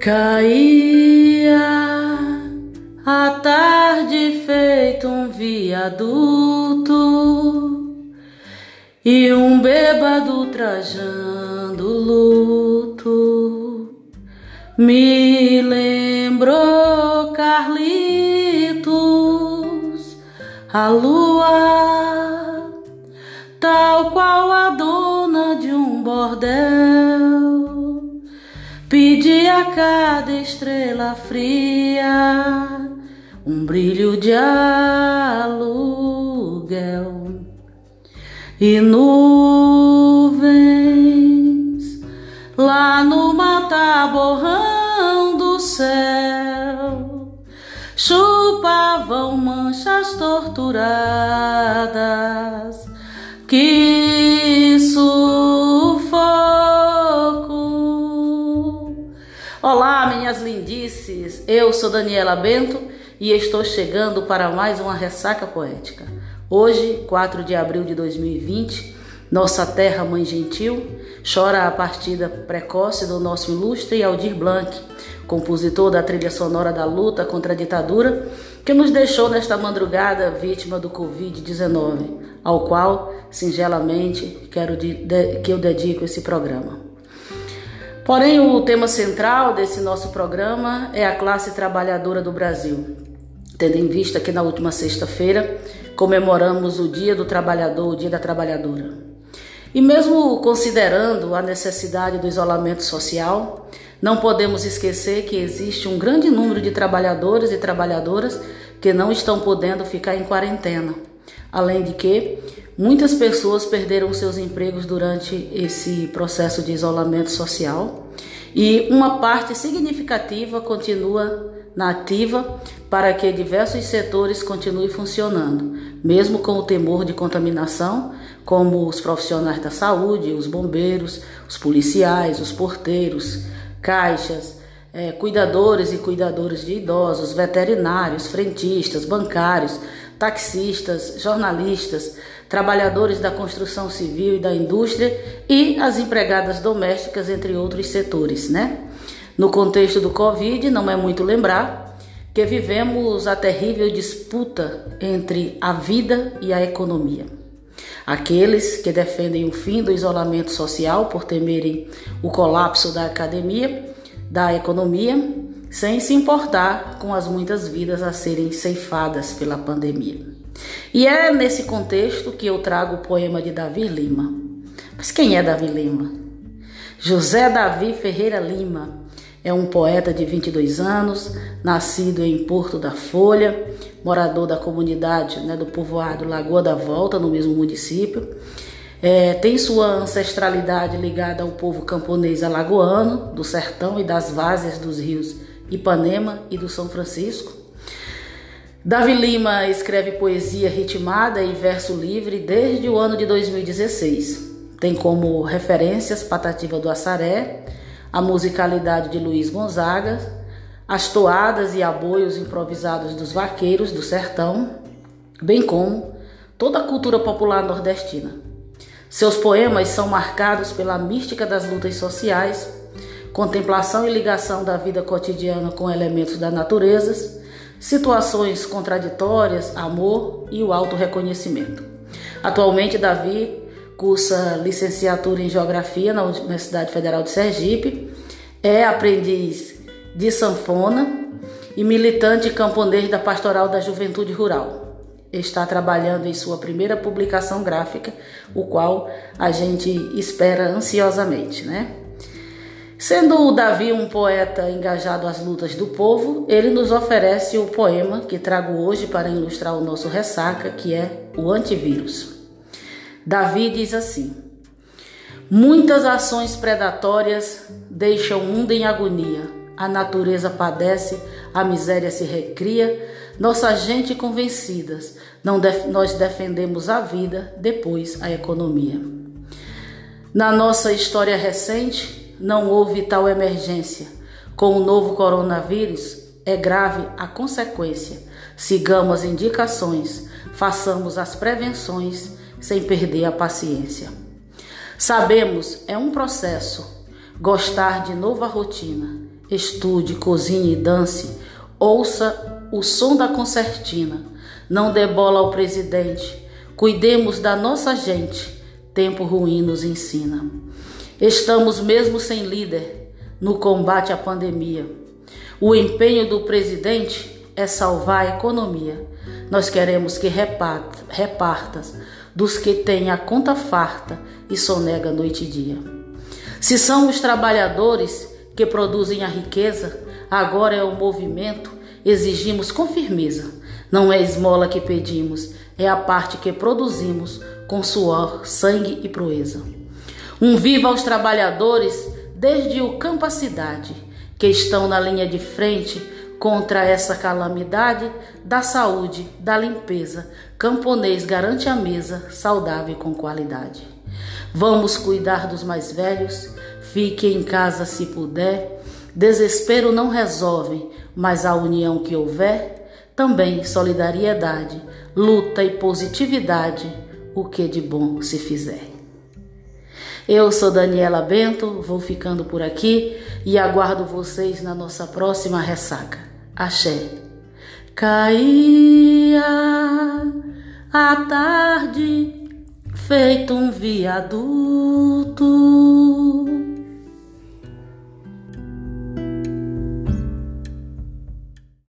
Caía a tarde feito um viaduto e um bêbado trajando luto. Me lembrou Carlitos a lua tal qual a dona de um bordel Pedi a cada estrela fria um brilho de aluguel. E nuvens lá no mataborrão do céu chupavam manchas torturadas que minhas lindices! Eu sou Daniela Bento e estou chegando para mais uma ressaca poética. Hoje, 4 de abril de 2020, nossa terra mãe gentil chora a partida precoce do nosso ilustre Aldir Blanc, compositor da trilha sonora da luta contra a ditadura, que nos deixou nesta madrugada vítima do Covid-19, ao qual, singelamente, quero que eu dedico esse programa. Porém, o tema central desse nosso programa é a classe trabalhadora do Brasil, tendo em vista que na última sexta-feira comemoramos o Dia do Trabalhador, o Dia da Trabalhadora. E mesmo considerando a necessidade do isolamento social, não podemos esquecer que existe um grande número de trabalhadores e trabalhadoras que não estão podendo ficar em quarentena. Além de que muitas pessoas perderam seus empregos durante esse processo de isolamento social e uma parte significativa continua na ativa para que diversos setores continuem funcionando, mesmo com o temor de contaminação, como os profissionais da saúde, os bombeiros, os policiais, os porteiros, caixas, é, cuidadores e cuidadoras de idosos, veterinários, frentistas, bancários, taxistas, jornalistas, trabalhadores da construção civil e da indústria e as empregadas domésticas, entre outros setores, né? No contexto do Covid, não é muito lembrar que vivemos a terrível disputa entre a vida e a economia. Aqueles que defendem o fim do isolamento social por temerem o colapso da academia, da economia, sem se importar com as muitas vidas a serem ceifadas pela pandemia. E é nesse contexto que eu trago o poema de Davi Lima. Mas quem é Davi Lima? José Davi Ferreira Lima é um poeta de 22 anos, nascido em Porto da Folha, morador da comunidade né, do povoado Lagoa da Volta, no mesmo município. É, tem sua ancestralidade ligada ao povo camponês alagoano, do sertão e das várzeas dos rios Ipanema e do São Francisco. Davi Lima escreve poesia ritmada e verso livre desde o ano de 2016. Tem como referências Patativa do Assaré, a musicalidade de Luiz Gonzaga, as toadas e aboios improvisados dos vaqueiros do sertão, bem como toda a cultura popular nordestina. Seus poemas são marcados pela mística das lutas sociais, contemplação e ligação da vida cotidiana com elementos da natureza, situações contraditórias, amor e o auto-reconhecimento. Atualmente, Davi cursa licenciatura em Geografia na Universidade Federal de Sergipe, é aprendiz de sanfona e militante camponês da Pastoral da Juventude Rural. Está trabalhando em sua primeira publicação gráfica, o qual a gente espera ansiosamente, né? Sendo o Davi um poeta engajado às lutas do povo, ele nos oferece o poema que trago hoje para ilustrar o nosso ressaca, que é o antivírus. Davi diz assim: Muitas ações predatórias deixam o mundo em agonia. A natureza padece, a miséria se recria. Nossa gente convencidas, def nós defendemos a vida, depois a economia. Na nossa história recente, não houve tal emergência. Com o novo coronavírus, é grave a consequência. Sigamos as indicações, façamos as prevenções sem perder a paciência. Sabemos, é um processo, gostar de nova rotina. estude, cozinhe e dance, ouça o som da concertina. Não dê bola ao presidente. Cuidemos da nossa gente. Tempo ruim nos ensina. Estamos mesmo sem líder no combate à pandemia. O empenho do presidente é salvar a economia. Nós queremos que reparta, repartas dos que têm a conta farta e sonega noite e dia. Se são os trabalhadores que produzem a riqueza, agora é o movimento, exigimos com firmeza. Não é esmola que pedimos, é a parte que produzimos com suor, sangue e proeza. Um viva aos trabalhadores, desde o campo à cidade, que estão na linha de frente contra essa calamidade da saúde, da limpeza. Camponês garante a mesa saudável e com qualidade. Vamos cuidar dos mais velhos, fique em casa se puder. Desespero não resolve, mas a união que houver, também solidariedade, luta e positividade, o que de bom se fizer. Eu sou Daniela Bento, vou ficando por aqui e aguardo vocês na nossa próxima ressaca. Axé. Caía a tarde, feito um viaduto